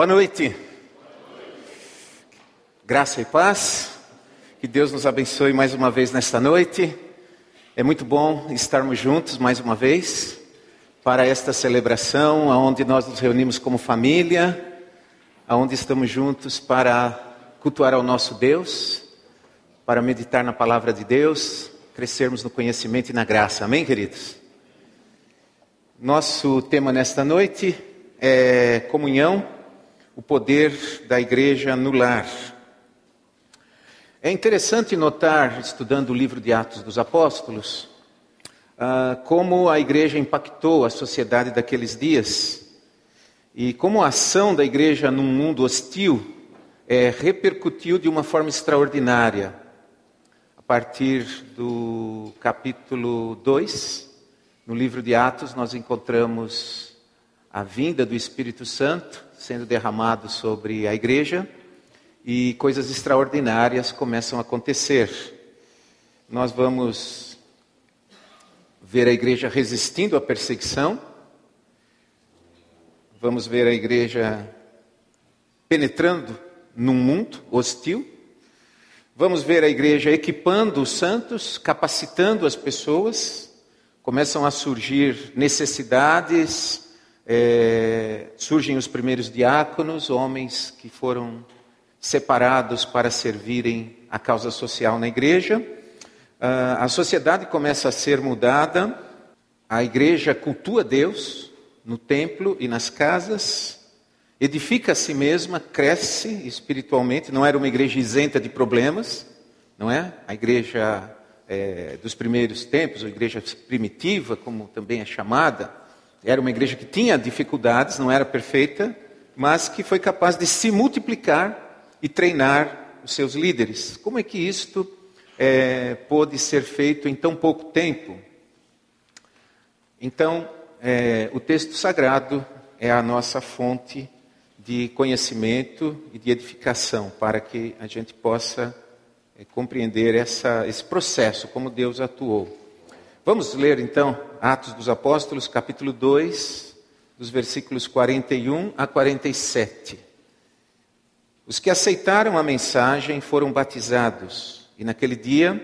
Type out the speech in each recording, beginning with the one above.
Boa noite. Graça e paz. Que Deus nos abençoe mais uma vez nesta noite. É muito bom estarmos juntos mais uma vez para esta celebração, onde nós nos reunimos como família, onde estamos juntos para cultuar ao nosso Deus, para meditar na palavra de Deus, crescermos no conhecimento e na graça. Amém, queridos? Nosso tema nesta noite é comunhão o poder da igreja no lar. É interessante notar, estudando o livro de Atos dos Apóstolos, uh, como a igreja impactou a sociedade daqueles dias e como a ação da igreja num mundo hostil é, repercutiu de uma forma extraordinária. A partir do capítulo 2, no livro de Atos, nós encontramos a vinda do Espírito Santo sendo derramado sobre a igreja e coisas extraordinárias começam a acontecer. Nós vamos ver a igreja resistindo à perseguição, vamos ver a igreja penetrando num mundo hostil, vamos ver a igreja equipando os santos, capacitando as pessoas, começam a surgir necessidades, é, surgem os primeiros diáconos, homens que foram separados para servirem a causa social na igreja. Ah, a sociedade começa a ser mudada, a igreja cultua Deus no templo e nas casas, edifica a si mesma, cresce espiritualmente, não era uma igreja isenta de problemas, não é? A igreja é, dos primeiros tempos, a igreja primitiva, como também é chamada, era uma igreja que tinha dificuldades, não era perfeita, mas que foi capaz de se multiplicar e treinar os seus líderes. Como é que isto é, pôde ser feito em tão pouco tempo? Então, é, o texto sagrado é a nossa fonte de conhecimento e de edificação para que a gente possa é, compreender essa, esse processo, como Deus atuou. Vamos ler então Atos dos Apóstolos, capítulo 2, dos versículos 41 a 47. Os que aceitaram a mensagem foram batizados, e naquele dia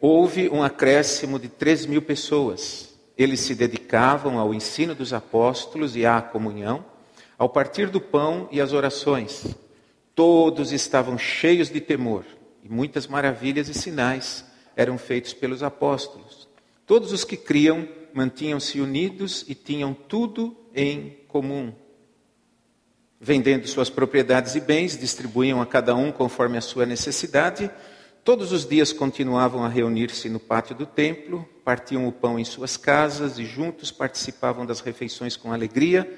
houve um acréscimo de três mil pessoas. Eles se dedicavam ao ensino dos apóstolos e à comunhão, ao partir do pão e às orações. Todos estavam cheios de temor, e muitas maravilhas e sinais eram feitos pelos apóstolos. Todos os que criam mantinham-se unidos e tinham tudo em comum. Vendendo suas propriedades e bens, distribuíam a cada um conforme a sua necessidade. Todos os dias continuavam a reunir-se no pátio do templo, partiam o pão em suas casas e juntos participavam das refeições com alegria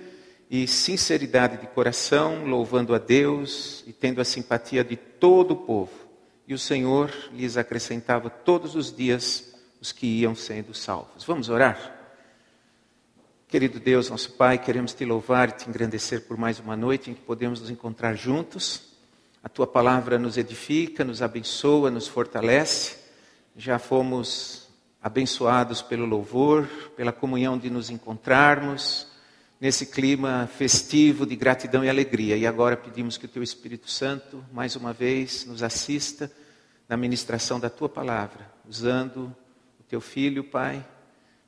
e sinceridade de coração, louvando a Deus e tendo a simpatia de todo o povo. E o Senhor lhes acrescentava todos os dias os que iam sendo salvos. Vamos orar? Querido Deus, nosso Pai, queremos te louvar e te engrandecer por mais uma noite em que podemos nos encontrar juntos. A tua palavra nos edifica, nos abençoa, nos fortalece. Já fomos abençoados pelo louvor, pela comunhão de nos encontrarmos nesse clima festivo de gratidão e alegria. E agora pedimos que o teu Espírito Santo, mais uma vez, nos assista na ministração da tua palavra, usando teu filho, Pai,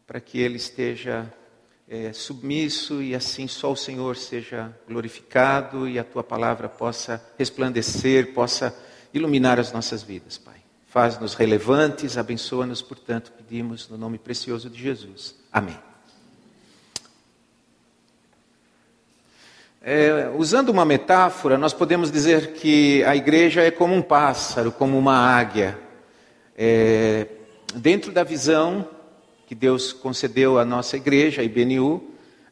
para que ele esteja é, submisso e assim só o Senhor seja glorificado e a tua palavra possa resplandecer, possa iluminar as nossas vidas, Pai. Faz-nos relevantes, abençoa-nos, portanto, pedimos no nome precioso de Jesus. Amém. É, usando uma metáfora, nós podemos dizer que a igreja é como um pássaro, como uma águia. É, dentro da visão que Deus concedeu à nossa igreja, a IBNU,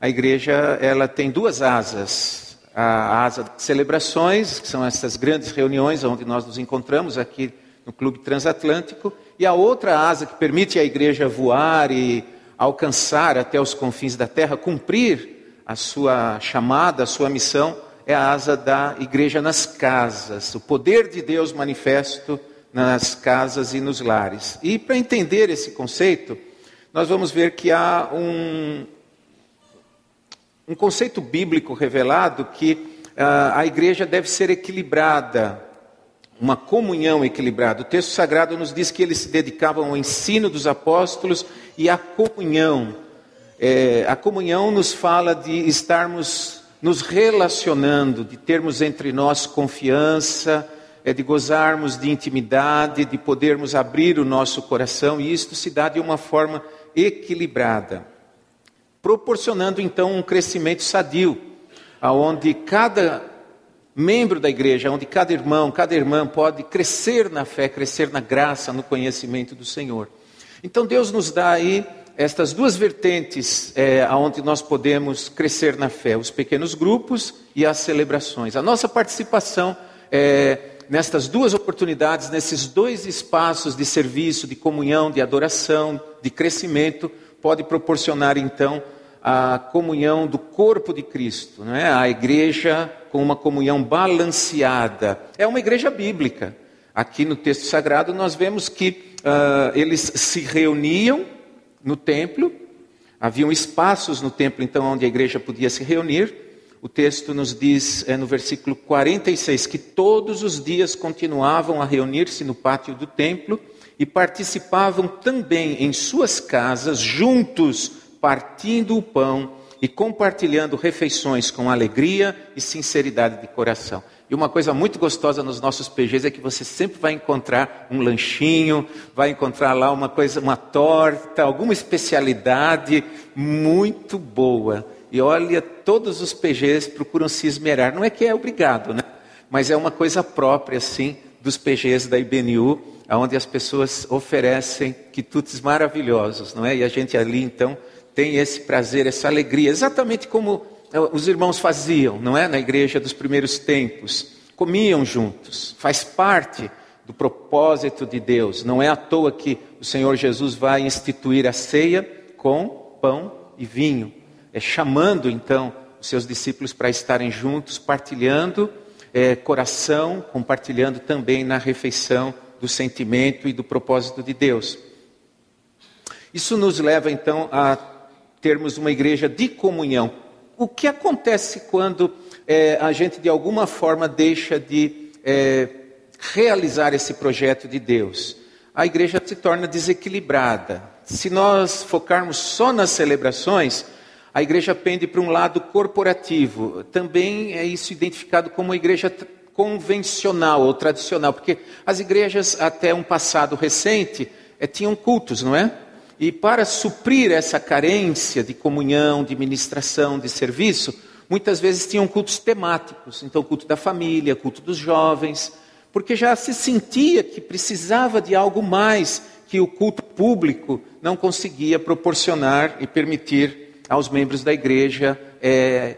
a igreja ela tem duas asas. A asa de celebrações, que são essas grandes reuniões onde nós nos encontramos aqui no Clube Transatlântico, e a outra asa que permite à igreja voar e alcançar até os confins da terra, cumprir a sua chamada, a sua missão, é a asa da igreja nas casas, o poder de Deus manifesto nas casas e nos lares. E para entender esse conceito, nós vamos ver que há um, um conceito bíblico revelado que a igreja deve ser equilibrada, uma comunhão equilibrada. O texto sagrado nos diz que eles se dedicavam ao ensino dos apóstolos e à comunhão. É, a comunhão nos fala de estarmos nos relacionando, de termos entre nós confiança, é de gozarmos de intimidade, de podermos abrir o nosso coração, e isto se dá de uma forma equilibrada, proporcionando então um crescimento sadio, aonde cada membro da igreja, onde cada irmão, cada irmã pode crescer na fé, crescer na graça, no conhecimento do Senhor. Então Deus nos dá aí estas duas vertentes é, aonde nós podemos crescer na fé, os pequenos grupos e as celebrações. A nossa participação é, nestas duas oportunidades, nesses dois espaços de serviço, de comunhão, de adoração, de crescimento, pode proporcionar então a comunhão do corpo de Cristo, não é? A igreja com uma comunhão balanceada. É uma igreja bíblica. Aqui no texto sagrado nós vemos que uh, eles se reuniam no templo, haviam espaços no templo então onde a igreja podia se reunir. O texto nos diz é, no versículo 46 que todos os dias continuavam a reunir-se no pátio do templo e participavam também em suas casas, juntos, partindo o pão e compartilhando refeições com alegria e sinceridade de coração. E uma coisa muito gostosa nos nossos PGs é que você sempre vai encontrar um lanchinho, vai encontrar lá uma coisa, uma torta, alguma especialidade muito boa. E olha, todos os PGs procuram se esmerar. Não é que é obrigado, né? Mas é uma coisa própria, assim, dos PGs da IBNU, onde as pessoas oferecem quitutes maravilhosos, não é? E a gente ali, então, tem esse prazer, essa alegria, exatamente como eh, os irmãos faziam, não é? Na igreja dos primeiros tempos. Comiam juntos, faz parte do propósito de Deus. Não é à toa que o Senhor Jesus vai instituir a ceia com pão e vinho é, chamando então os seus discípulos para estarem juntos, partilhando é, coração, compartilhando também na refeição do sentimento e do propósito de Deus. Isso nos leva então a termos uma igreja de comunhão. O que acontece quando é, a gente de alguma forma deixa de é, realizar esse projeto de Deus? A igreja se torna desequilibrada. Se nós focarmos só nas celebrações, a igreja pende para um lado corporativo. Também é isso identificado como igreja convencional ou tradicional, porque as igrejas até um passado recente é, tinham cultos, não é? E para suprir essa carência de comunhão, de ministração, de serviço, muitas vezes tinham cultos temáticos. Então, culto da família, culto dos jovens, porque já se sentia que precisava de algo mais que o culto público não conseguia proporcionar e permitir aos membros da igreja é,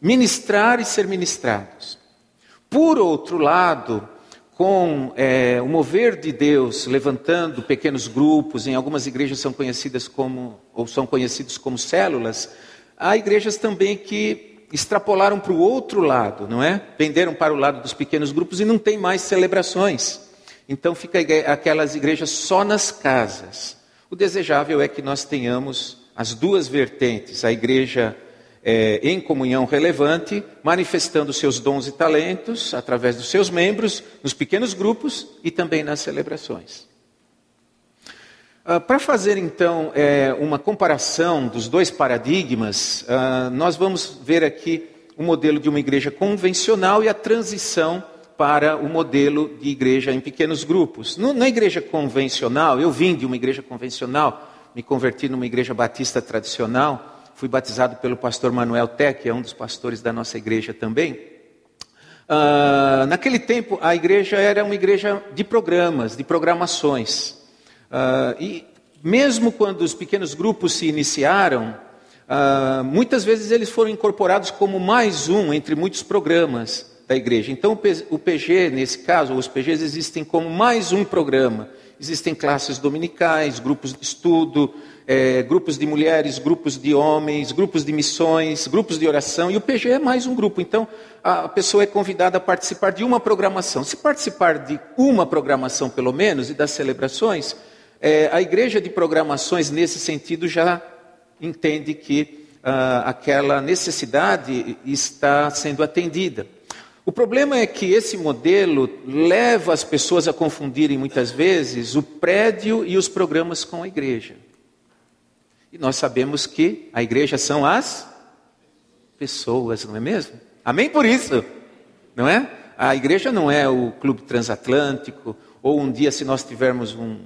ministrar e ser ministrados. Por outro lado, com é, o mover de Deus levantando pequenos grupos, em algumas igrejas são conhecidas como, ou são conhecidos como células, há igrejas também que extrapolaram para o outro lado, não é? Venderam para o lado dos pequenos grupos e não tem mais celebrações. Então fica aquelas igrejas só nas casas. O desejável é que nós tenhamos as duas vertentes, a igreja é, em comunhão relevante, manifestando seus dons e talentos através dos seus membros, nos pequenos grupos e também nas celebrações. Ah, Para fazer então é, uma comparação dos dois paradigmas, ah, nós vamos ver aqui o modelo de uma igreja convencional e a transição para o modelo de igreja em pequenos grupos. No, na igreja convencional, eu vim de uma igreja convencional, me converti numa igreja batista tradicional, fui batizado pelo pastor Manuel Té, que é um dos pastores da nossa igreja também. Uh, naquele tempo, a igreja era uma igreja de programas, de programações. Uh, e mesmo quando os pequenos grupos se iniciaram, uh, muitas vezes eles foram incorporados como mais um entre muitos programas da igreja. Então, o PG, nesse caso, os PGs existem como mais um programa. Existem classes dominicais, grupos de estudo, é, grupos de mulheres, grupos de homens, grupos de missões, grupos de oração, e o PG é mais um grupo. Então, a pessoa é convidada a participar de uma programação. Se participar de uma programação, pelo menos, e das celebrações, é, a igreja de programações, nesse sentido, já entende que uh, aquela necessidade está sendo atendida. O problema é que esse modelo leva as pessoas a confundirem muitas vezes o prédio e os programas com a igreja. E nós sabemos que a igreja são as pessoas, não é mesmo? Amém por isso, não é? A igreja não é o clube transatlântico, ou um dia, se nós tivermos um,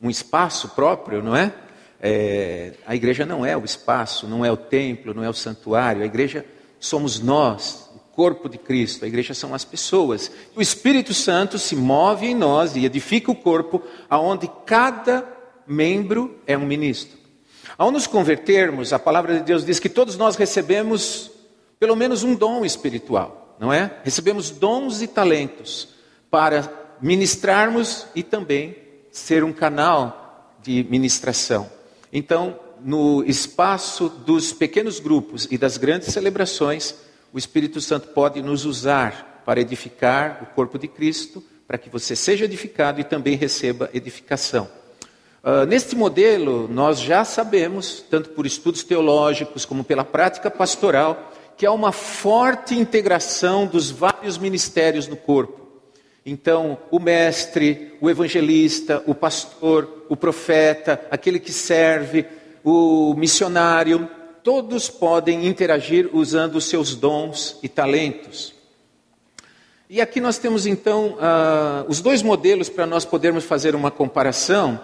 um espaço próprio, não é? é? A igreja não é o espaço, não é o templo, não é o santuário, a igreja somos nós, corpo de Cristo, a igreja são as pessoas. O Espírito Santo se move em nós e edifica o corpo, aonde cada membro é um ministro. Ao nos convertermos, a palavra de Deus diz que todos nós recebemos pelo menos um dom espiritual, não é? Recebemos dons e talentos para ministrarmos e também ser um canal de ministração. Então, no espaço dos pequenos grupos e das grandes celebrações, o Espírito Santo pode nos usar para edificar o corpo de Cristo, para que você seja edificado e também receba edificação. Uh, neste modelo, nós já sabemos, tanto por estudos teológicos como pela prática pastoral, que há uma forte integração dos vários ministérios no corpo. Então, o mestre, o evangelista, o pastor, o profeta, aquele que serve, o missionário, todos podem interagir usando os seus dons e talentos. E aqui nós temos então uh, os dois modelos para nós podermos fazer uma comparação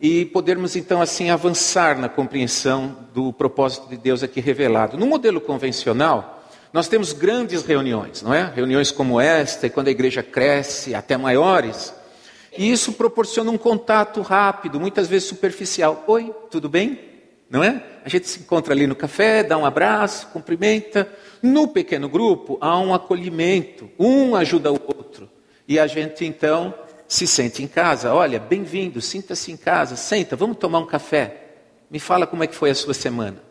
e podermos então assim avançar na compreensão do propósito de Deus aqui revelado. No modelo convencional, nós temos grandes reuniões, não é? Reuniões como esta, e quando a igreja cresce, até maiores. E isso proporciona um contato rápido, muitas vezes superficial. Oi, tudo bem? não é? A gente se encontra ali no café, dá um abraço, cumprimenta. No pequeno grupo há um acolhimento, um ajuda o outro. E a gente então se sente em casa. Olha, bem-vindo, sinta-se em casa, senta, vamos tomar um café. Me fala como é que foi a sua semana.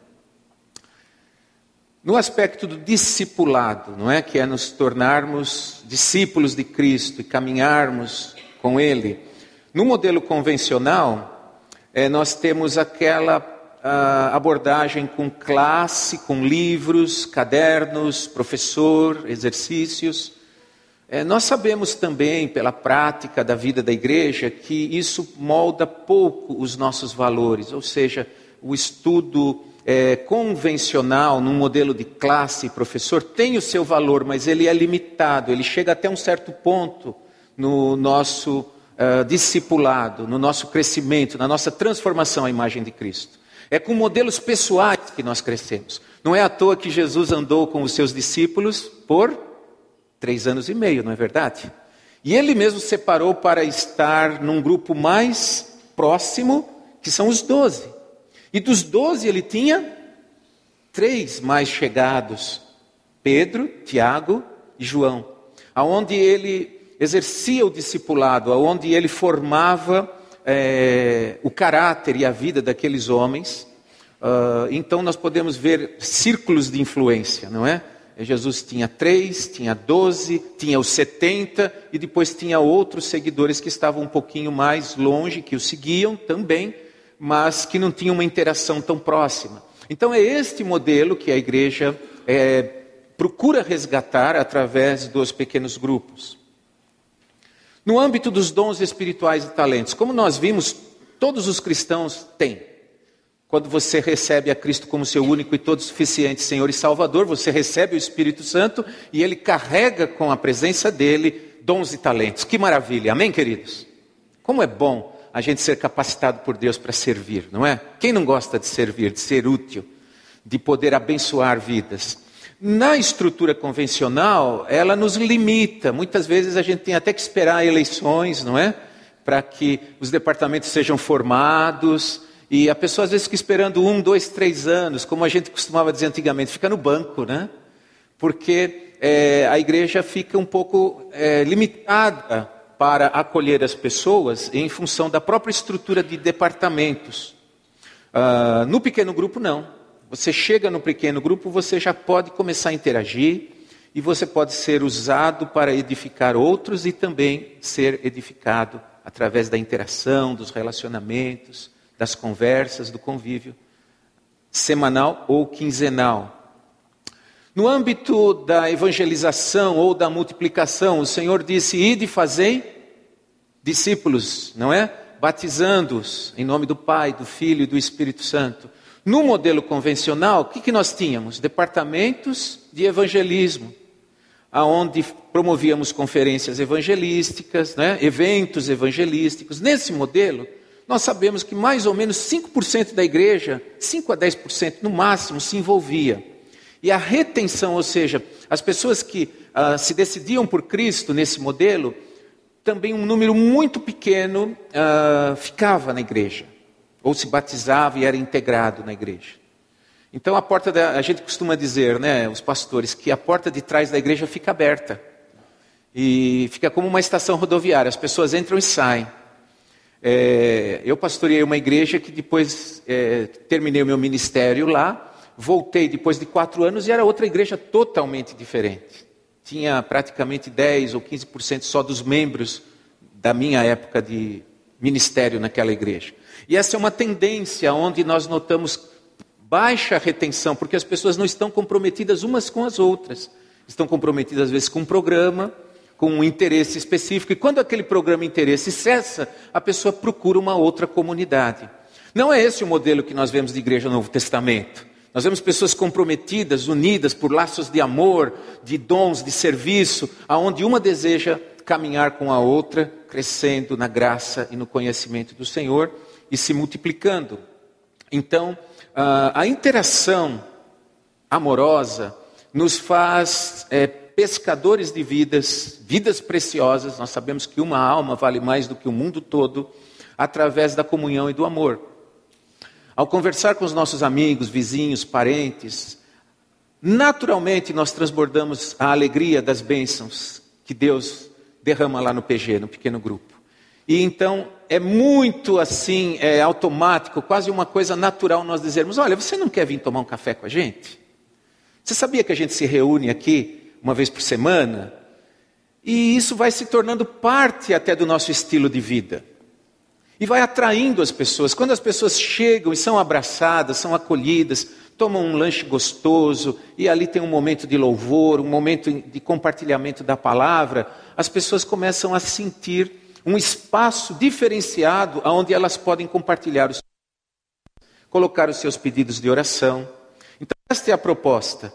No aspecto do discipulado, não é? Que é nos tornarmos discípulos de Cristo e caminharmos com Ele. No modelo convencional, é, nós temos aquela abordagem com classe, com livros, cadernos, professor, exercícios. É, nós sabemos também, pela prática da vida da igreja, que isso molda pouco os nossos valores, ou seja, o estudo é, convencional, num modelo de classe, professor, tem o seu valor, mas ele é limitado, ele chega até um certo ponto no nosso uh, discipulado, no nosso crescimento, na nossa transformação à imagem de Cristo. É com modelos pessoais que nós crescemos. Não é à toa que Jesus andou com os seus discípulos por três anos e meio, não é verdade? E ele mesmo separou para estar num grupo mais próximo, que são os doze. E dos doze ele tinha três mais chegados: Pedro, Tiago e João, aonde ele exercia o discipulado, aonde ele formava é, o caráter e a vida daqueles homens. Uh, então nós podemos ver círculos de influência, não é? Jesus tinha três, tinha doze, tinha os setenta e depois tinha outros seguidores que estavam um pouquinho mais longe, que o seguiam também, mas que não tinham uma interação tão próxima. Então é este modelo que a igreja é, procura resgatar através dos pequenos grupos. No âmbito dos dons espirituais e talentos, como nós vimos, todos os cristãos têm. Quando você recebe a Cristo como seu único e todo suficiente Senhor e Salvador, você recebe o Espírito Santo e ele carrega com a presença dele dons e talentos. Que maravilha, amém, queridos? Como é bom a gente ser capacitado por Deus para servir, não é? Quem não gosta de servir, de ser útil, de poder abençoar vidas? Na estrutura convencional, ela nos limita. Muitas vezes a gente tem até que esperar eleições, não é? Para que os departamentos sejam formados. E a pessoa às vezes fica esperando um, dois, três anos, como a gente costumava dizer antigamente, fica no banco, né? Porque é, a igreja fica um pouco é, limitada para acolher as pessoas em função da própria estrutura de departamentos. Uh, no pequeno grupo, não. Você chega no pequeno grupo, você já pode começar a interagir e você pode ser usado para edificar outros e também ser edificado através da interação, dos relacionamentos, das conversas, do convívio. semanal ou quinzenal. No âmbito da evangelização ou da multiplicação, o Senhor disse: Ide fazei discípulos, não é? Batizando-os em nome do Pai, do Filho e do Espírito Santo. No modelo convencional, o que, que nós tínhamos? Departamentos de evangelismo, aonde promovíamos conferências evangelísticas, né? eventos evangelísticos. Nesse modelo, nós sabemos que mais ou menos 5% da igreja, 5 a 10% no máximo, se envolvia. E a retenção, ou seja, as pessoas que uh, se decidiam por Cristo nesse modelo, também um número muito pequeno uh, ficava na igreja, ou se batizava e era integrado na igreja. Então a porta da, a gente costuma dizer, né, os pastores, que a porta de trás da igreja fica aberta. E fica como uma estação rodoviária, as pessoas entram e saem. É, eu pastoreei uma igreja que depois é, terminei o meu ministério lá, voltei depois de quatro anos e era outra igreja totalmente diferente. Tinha praticamente 10 ou 15% só dos membros da minha época de ministério naquela igreja. E essa é uma tendência onde nós notamos baixa retenção, porque as pessoas não estão comprometidas umas com as outras. Estão comprometidas às vezes com um programa, com um interesse específico, e quando aquele programa interesse cessa, a pessoa procura uma outra comunidade. Não é esse o modelo que nós vemos de igreja no Novo Testamento. Nós vemos pessoas comprometidas, unidas por laços de amor, de dons, de serviço, aonde uma deseja caminhar com a outra, crescendo na graça e no conhecimento do Senhor e se multiplicando. Então, a interação amorosa nos faz é, pescadores de vidas, vidas preciosas. Nós sabemos que uma alma vale mais do que o mundo todo, através da comunhão e do amor. Ao conversar com os nossos amigos, vizinhos, parentes, naturalmente nós transbordamos a alegria das bênçãos que Deus derrama lá no PG, no pequeno grupo. E então é muito assim, é automático, quase uma coisa natural nós dizermos: Olha, você não quer vir tomar um café com a gente? Você sabia que a gente se reúne aqui uma vez por semana. E isso vai se tornando parte até do nosso estilo de vida. E vai atraindo as pessoas. Quando as pessoas chegam e são abraçadas, são acolhidas, tomam um lanche gostoso, e ali tem um momento de louvor, um momento de compartilhamento da palavra, as pessoas começam a sentir um espaço diferenciado onde elas podem compartilhar os colocar os seus pedidos de oração. Então, esta é a proposta.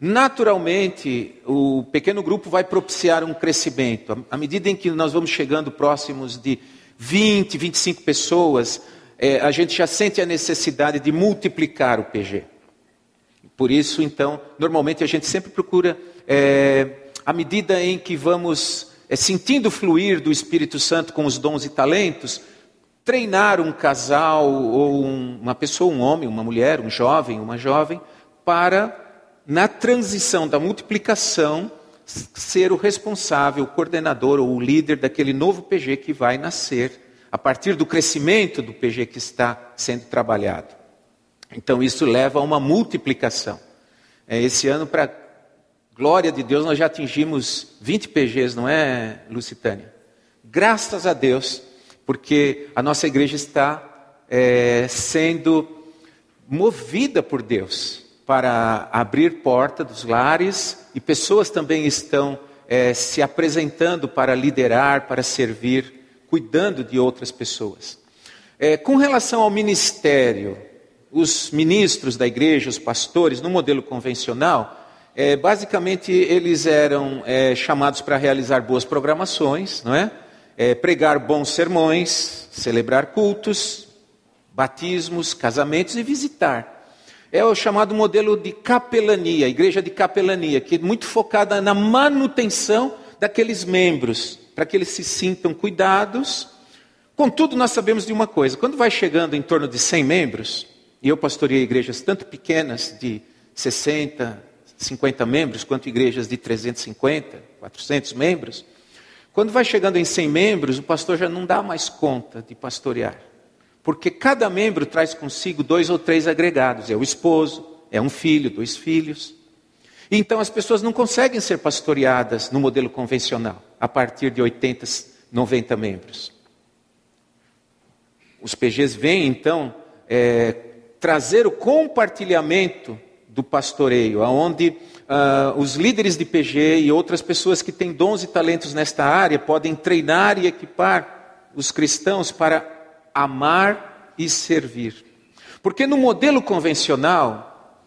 Naturalmente, o pequeno grupo vai propiciar um crescimento. À medida em que nós vamos chegando próximos de 20, 25 pessoas, é, a gente já sente a necessidade de multiplicar o PG. Por isso, então, normalmente a gente sempre procura, é, à medida em que vamos é, sentindo fluir do Espírito Santo com os dons e talentos, treinar um casal ou um, uma pessoa, um homem, uma mulher, um jovem, uma jovem, para na transição da multiplicação, ser o responsável, o coordenador ou o líder daquele novo PG que vai nascer a partir do crescimento do PG que está sendo trabalhado. Então isso leva a uma multiplicação. É, esse ano, para glória de Deus, nós já atingimos 20 PGs, não é, Lucitânia? Graças a Deus, porque a nossa igreja está é, sendo movida por Deus para abrir porta dos lares e pessoas também estão é, se apresentando para liderar, para servir, cuidando de outras pessoas. É, com relação ao ministério, os ministros da igreja, os pastores, no modelo convencional, é, basicamente eles eram é, chamados para realizar boas programações, não é? é? pregar bons sermões, celebrar cultos, batismos, casamentos e visitar é o chamado modelo de capelania, igreja de capelania, que é muito focada na manutenção daqueles membros, para que eles se sintam cuidados. Contudo, nós sabemos de uma coisa: quando vai chegando em torno de 100 membros, e eu pastorei igrejas tanto pequenas, de 60, 50 membros, quanto igrejas de 350, 400 membros, quando vai chegando em 100 membros, o pastor já não dá mais conta de pastorear. Porque cada membro traz consigo dois ou três agregados: é o esposo, é um filho, dois filhos. Então as pessoas não conseguem ser pastoreadas no modelo convencional, a partir de 80, 90 membros. Os PGs vêm então é, trazer o compartilhamento do pastoreio, aonde uh, os líderes de PG e outras pessoas que têm dons e talentos nesta área podem treinar e equipar os cristãos para amar e servir. Porque no modelo convencional,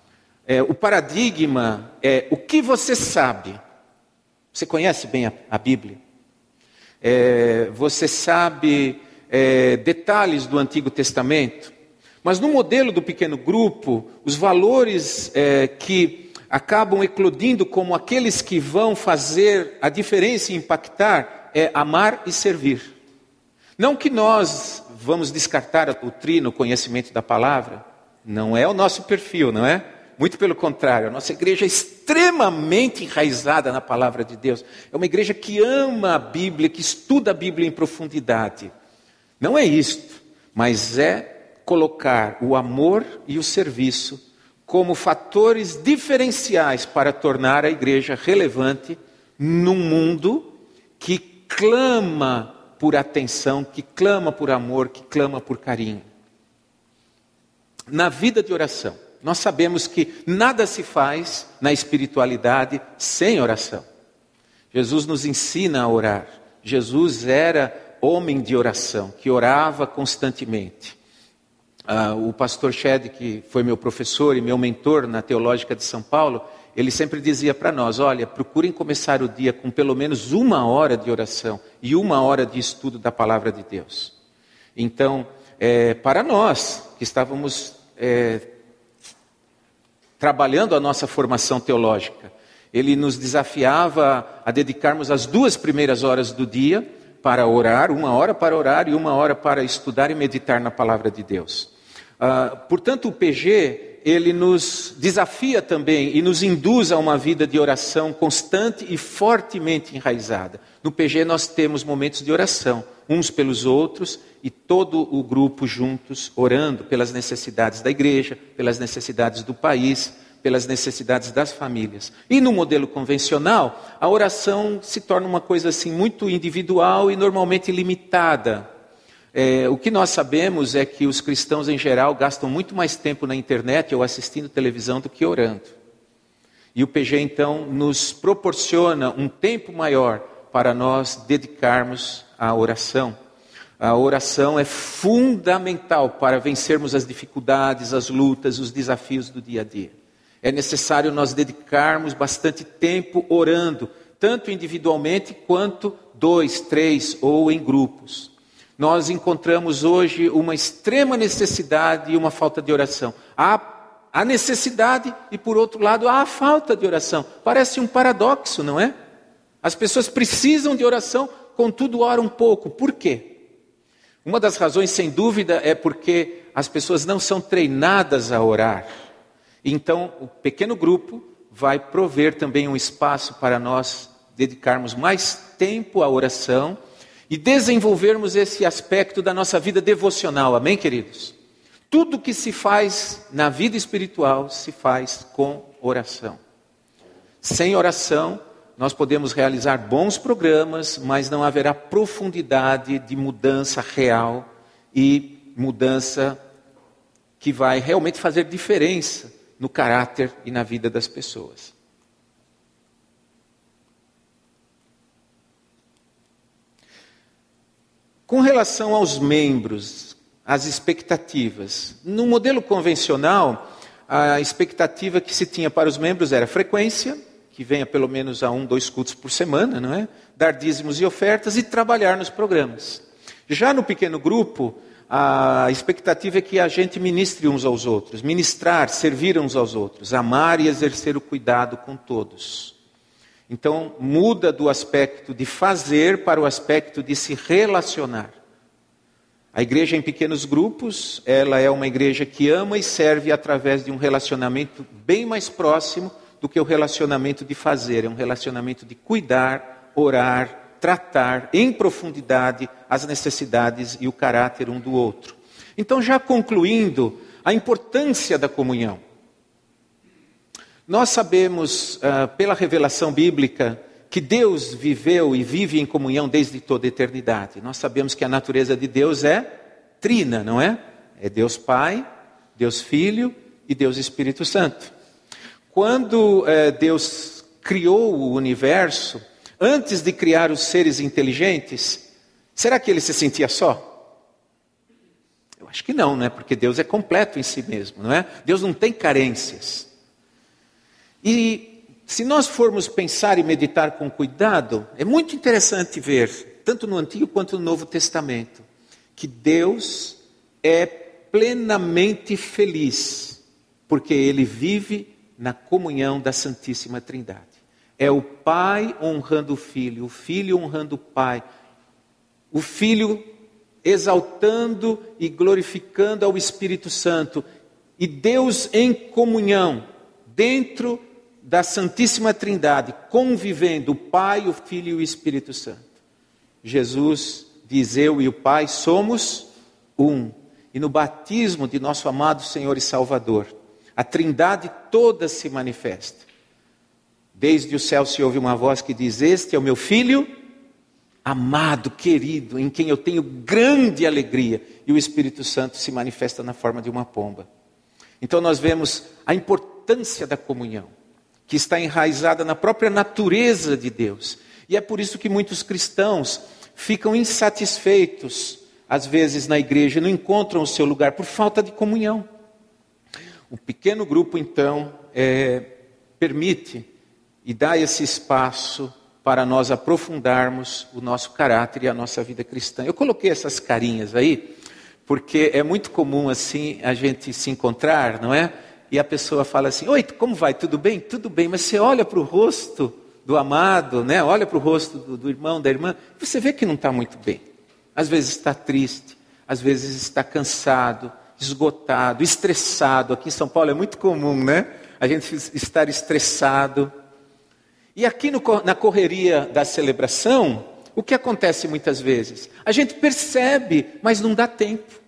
é, o paradigma é o que você sabe. Você conhece bem a, a Bíblia? É, você sabe é, detalhes do Antigo Testamento? Mas no modelo do pequeno grupo, os valores é, que acabam eclodindo como aqueles que vão fazer a diferença e impactar é amar e servir. Não que nós vamos descartar a doutrina, o conhecimento da palavra, não é o nosso perfil, não é? Muito pelo contrário, a nossa igreja é extremamente enraizada na palavra de Deus. É uma igreja que ama a Bíblia, que estuda a Bíblia em profundidade. Não é isto, mas é colocar o amor e o serviço como fatores diferenciais para tornar a igreja relevante num mundo que clama por atenção, que clama por amor, que clama por carinho. Na vida de oração, nós sabemos que nada se faz na espiritualidade sem oração. Jesus nos ensina a orar. Jesus era homem de oração, que orava constantemente. Ah, o pastor Shed, que foi meu professor e meu mentor na Teológica de São Paulo, ele sempre dizia para nós: olha, procurem começar o dia com pelo menos uma hora de oração e uma hora de estudo da palavra de Deus. Então, é, para nós que estávamos é, trabalhando a nossa formação teológica, ele nos desafiava a dedicarmos as duas primeiras horas do dia para orar, uma hora para orar e uma hora para estudar e meditar na palavra de Deus. Uh, portanto, o PG, ele nos desafia também e nos induz a uma vida de oração constante e fortemente enraizada. No PG nós temos momentos de oração, uns pelos outros e todo o grupo juntos orando pelas necessidades da igreja, pelas necessidades do país, pelas necessidades das famílias. E no modelo convencional, a oração se torna uma coisa assim muito individual e normalmente limitada. É, o que nós sabemos é que os cristãos em geral gastam muito mais tempo na internet ou assistindo televisão do que orando. E o PG então nos proporciona um tempo maior para nós dedicarmos à oração. A oração é fundamental para vencermos as dificuldades, as lutas, os desafios do dia a dia. É necessário nós dedicarmos bastante tempo orando, tanto individualmente quanto dois, três ou em grupos nós encontramos hoje uma extrema necessidade e uma falta de oração. Há a necessidade e, por outro lado, há a falta de oração. Parece um paradoxo, não é? As pessoas precisam de oração, contudo oram pouco. Por quê? Uma das razões, sem dúvida, é porque as pessoas não são treinadas a orar. Então, o pequeno grupo vai prover também um espaço para nós dedicarmos mais tempo à oração e desenvolvermos esse aspecto da nossa vida devocional, amém, queridos? Tudo que se faz na vida espiritual se faz com oração. Sem oração, nós podemos realizar bons programas, mas não haverá profundidade de mudança real e mudança que vai realmente fazer diferença no caráter e na vida das pessoas. Com relação aos membros, as expectativas. No modelo convencional, a expectativa que se tinha para os membros era frequência, que venha pelo menos a um, dois cultos por semana, não é? Dar dízimos e ofertas e trabalhar nos programas. Já no pequeno grupo, a expectativa é que a gente ministre uns aos outros, ministrar, servir uns aos outros, amar e exercer o cuidado com todos. Então, muda do aspecto de fazer para o aspecto de se relacionar. A igreja em pequenos grupos, ela é uma igreja que ama e serve através de um relacionamento bem mais próximo do que o relacionamento de fazer, é um relacionamento de cuidar, orar, tratar em profundidade as necessidades e o caráter um do outro. Então, já concluindo, a importância da comunhão. Nós sabemos, uh, pela revelação bíblica, que Deus viveu e vive em comunhão desde toda a eternidade. Nós sabemos que a natureza de Deus é trina, não é? É Deus Pai, Deus Filho e Deus Espírito Santo. Quando é, Deus criou o universo, antes de criar os seres inteligentes, será que ele se sentia só? Eu acho que não, né? Porque Deus é completo em si mesmo, não é? Deus não tem carências. E se nós formos pensar e meditar com cuidado, é muito interessante ver, tanto no Antigo quanto no Novo Testamento, que Deus é plenamente feliz, porque ele vive na comunhão da Santíssima Trindade. É o Pai honrando o Filho, o Filho honrando o Pai, o Filho exaltando e glorificando ao Espírito Santo, e Deus em comunhão, dentro da Santíssima Trindade, convivendo o Pai, o Filho e o Espírito Santo. Jesus diz: Eu e o Pai somos um. E no batismo de nosso amado Senhor e Salvador, a Trindade toda se manifesta. Desde o céu se ouve uma voz que diz: Este é o meu filho amado, querido, em quem eu tenho grande alegria. E o Espírito Santo se manifesta na forma de uma pomba. Então nós vemos a importância da comunhão, que está enraizada na própria natureza de Deus. E é por isso que muitos cristãos ficam insatisfeitos, às vezes na igreja, não encontram o seu lugar por falta de comunhão. O pequeno grupo, então, é, permite e dá esse espaço para nós aprofundarmos o nosso caráter e a nossa vida cristã. Eu coloquei essas carinhas aí, porque é muito comum assim a gente se encontrar, não é? E a pessoa fala assim: Oi, como vai? Tudo bem? Tudo bem, mas você olha para o rosto do amado, né? olha para o rosto do, do irmão, da irmã, você vê que não está muito bem. Às vezes está triste, às vezes está cansado, esgotado, estressado. Aqui em São Paulo é muito comum, né? A gente estar estressado. E aqui no, na correria da celebração, o que acontece muitas vezes? A gente percebe, mas não dá tempo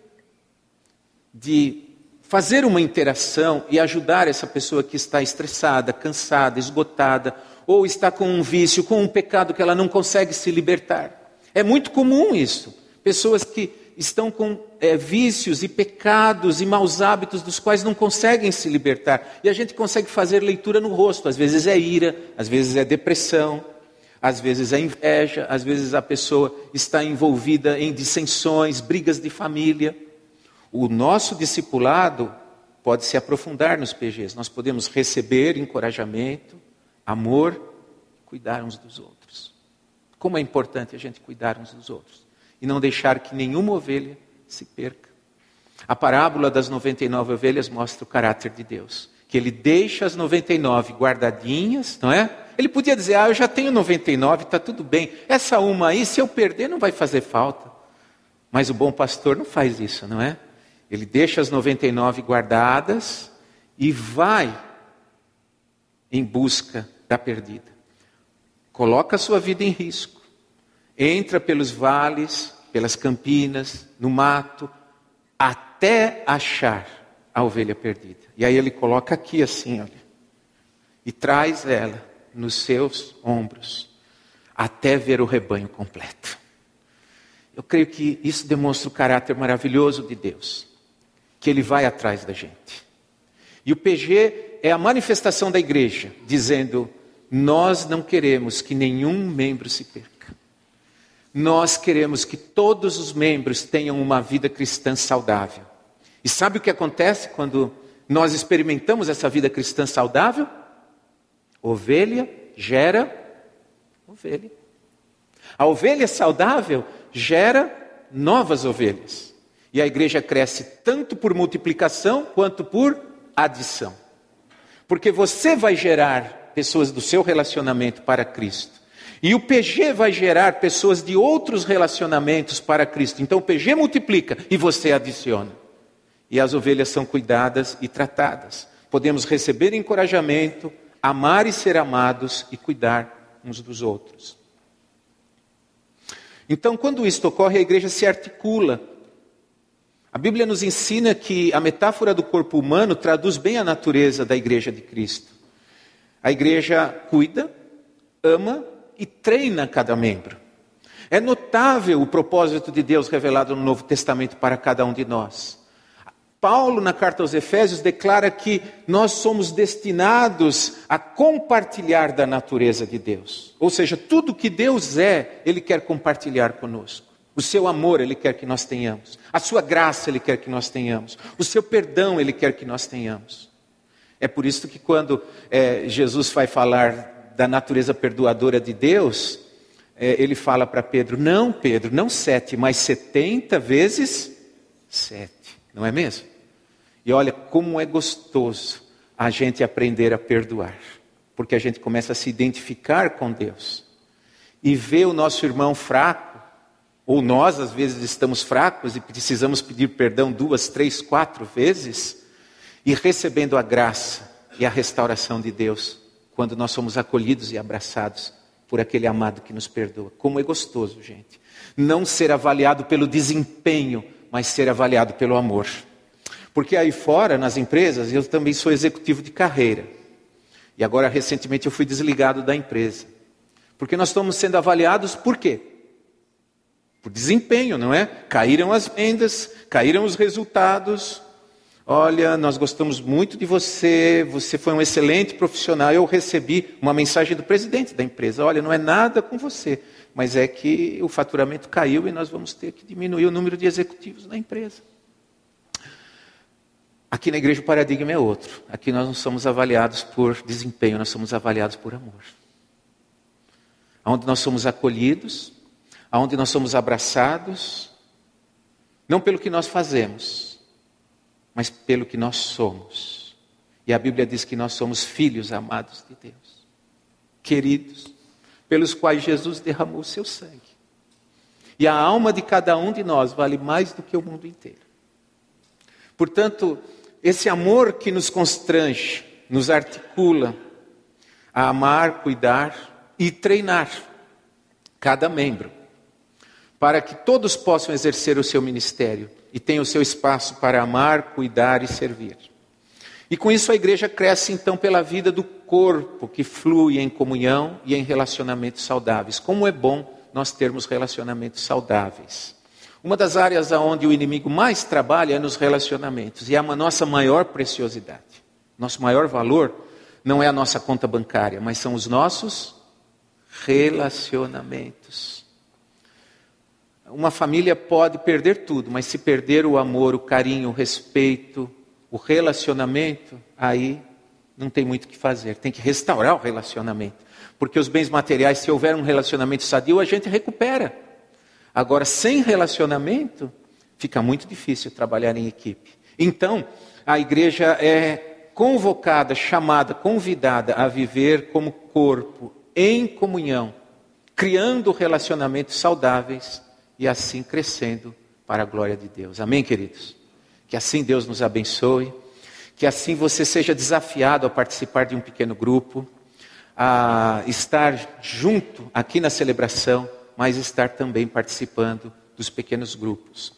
de fazer uma interação e ajudar essa pessoa que está estressada, cansada, esgotada, ou está com um vício, com um pecado que ela não consegue se libertar. É muito comum isso. Pessoas que estão com é, vícios e pecados e maus hábitos dos quais não conseguem se libertar. E a gente consegue fazer leitura no rosto. Às vezes é ira, às vezes é depressão, às vezes é inveja, às vezes a pessoa está envolvida em dissensões, brigas de família. O nosso discipulado pode se aprofundar nos PGs. Nós podemos receber encorajamento, amor, cuidar uns dos outros. Como é importante a gente cuidar uns dos outros e não deixar que nenhuma ovelha se perca. A parábola das 99 ovelhas mostra o caráter de Deus, que ele deixa as 99 guardadinhas, não é? Ele podia dizer: "Ah, eu já tenho 99, está tudo bem. Essa uma aí, se eu perder, não vai fazer falta". Mas o bom pastor não faz isso, não é? Ele deixa as 99 guardadas e vai em busca da perdida. Coloca a sua vida em risco. Entra pelos vales, pelas campinas, no mato, até achar a ovelha perdida. E aí ele coloca aqui assim, olha, e traz ela nos seus ombros, até ver o rebanho completo. Eu creio que isso demonstra o caráter maravilhoso de Deus, que Ele vai atrás da gente. E o PG é a manifestação da igreja, dizendo: nós não queremos que nenhum membro se perca. Nós queremos que todos os membros tenham uma vida cristã saudável. E sabe o que acontece quando nós experimentamos essa vida cristã saudável? Ovelha gera ovelha. A ovelha saudável gera novas ovelhas. E a igreja cresce tanto por multiplicação quanto por adição. Porque você vai gerar pessoas do seu relacionamento para Cristo. E o PG vai gerar pessoas de outros relacionamentos para Cristo. Então o PG multiplica e você adiciona. E as ovelhas são cuidadas e tratadas. Podemos receber encorajamento, amar e ser amados e cuidar uns dos outros. Então, quando isso ocorre, a igreja se articula. A Bíblia nos ensina que a metáfora do corpo humano traduz bem a natureza da igreja de Cristo. A igreja cuida, ama e treina cada membro. É notável o propósito de Deus revelado no Novo Testamento para cada um de nós. Paulo, na carta aos Efésios, declara que nós somos destinados a compartilhar da natureza de Deus. Ou seja, tudo que Deus é, Ele quer compartilhar conosco. O seu amor Ele quer que nós tenhamos. A sua graça Ele quer que nós tenhamos. O seu perdão Ele quer que nós tenhamos. É por isso que quando é, Jesus vai falar da natureza perdoadora de Deus, é, ele fala para Pedro: Não, Pedro, não sete, mas setenta vezes sete. Não é mesmo? E olha como é gostoso a gente aprender a perdoar, porque a gente começa a se identificar com Deus e ver o nosso irmão fraco, ou nós às vezes estamos fracos e precisamos pedir perdão duas, três, quatro vezes e recebendo a graça e a restauração de Deus quando nós somos acolhidos e abraçados por aquele amado que nos perdoa. Como é gostoso, gente. Não ser avaliado pelo desempenho, mas ser avaliado pelo amor. Porque aí fora, nas empresas, eu também sou executivo de carreira. E agora, recentemente, eu fui desligado da empresa. Porque nós estamos sendo avaliados por quê? Por desempenho, não é? Caíram as vendas, caíram os resultados, Olha, nós gostamos muito de você, você foi um excelente profissional. Eu recebi uma mensagem do presidente da empresa: olha, não é nada com você, mas é que o faturamento caiu e nós vamos ter que diminuir o número de executivos na empresa. Aqui na igreja o paradigma é outro. Aqui nós não somos avaliados por desempenho, nós somos avaliados por amor. Onde nós somos acolhidos, aonde nós somos abraçados, não pelo que nós fazemos, mas pelo que nós somos. E a Bíblia diz que nós somos filhos amados de Deus, queridos, pelos quais Jesus derramou o seu sangue. E a alma de cada um de nós vale mais do que o mundo inteiro. Portanto, esse amor que nos constrange, nos articula a amar, cuidar e treinar cada membro, para que todos possam exercer o seu ministério e tem o seu espaço para amar, cuidar e servir. E com isso a igreja cresce então pela vida do corpo que flui em comunhão e em relacionamentos saudáveis. Como é bom nós termos relacionamentos saudáveis. Uma das áreas onde o inimigo mais trabalha é nos relacionamentos e é a nossa maior preciosidade. Nosso maior valor não é a nossa conta bancária, mas são os nossos relacionamentos. Uma família pode perder tudo, mas se perder o amor, o carinho, o respeito, o relacionamento, aí não tem muito o que fazer. Tem que restaurar o relacionamento. Porque os bens materiais, se houver um relacionamento sadio, a gente recupera. Agora, sem relacionamento, fica muito difícil trabalhar em equipe. Então, a igreja é convocada, chamada, convidada a viver como corpo, em comunhão, criando relacionamentos saudáveis e assim crescendo para a glória de Deus. Amém, queridos? Que assim Deus nos abençoe, que assim você seja desafiado a participar de um pequeno grupo, a estar junto aqui na celebração, mas estar também participando dos pequenos grupos.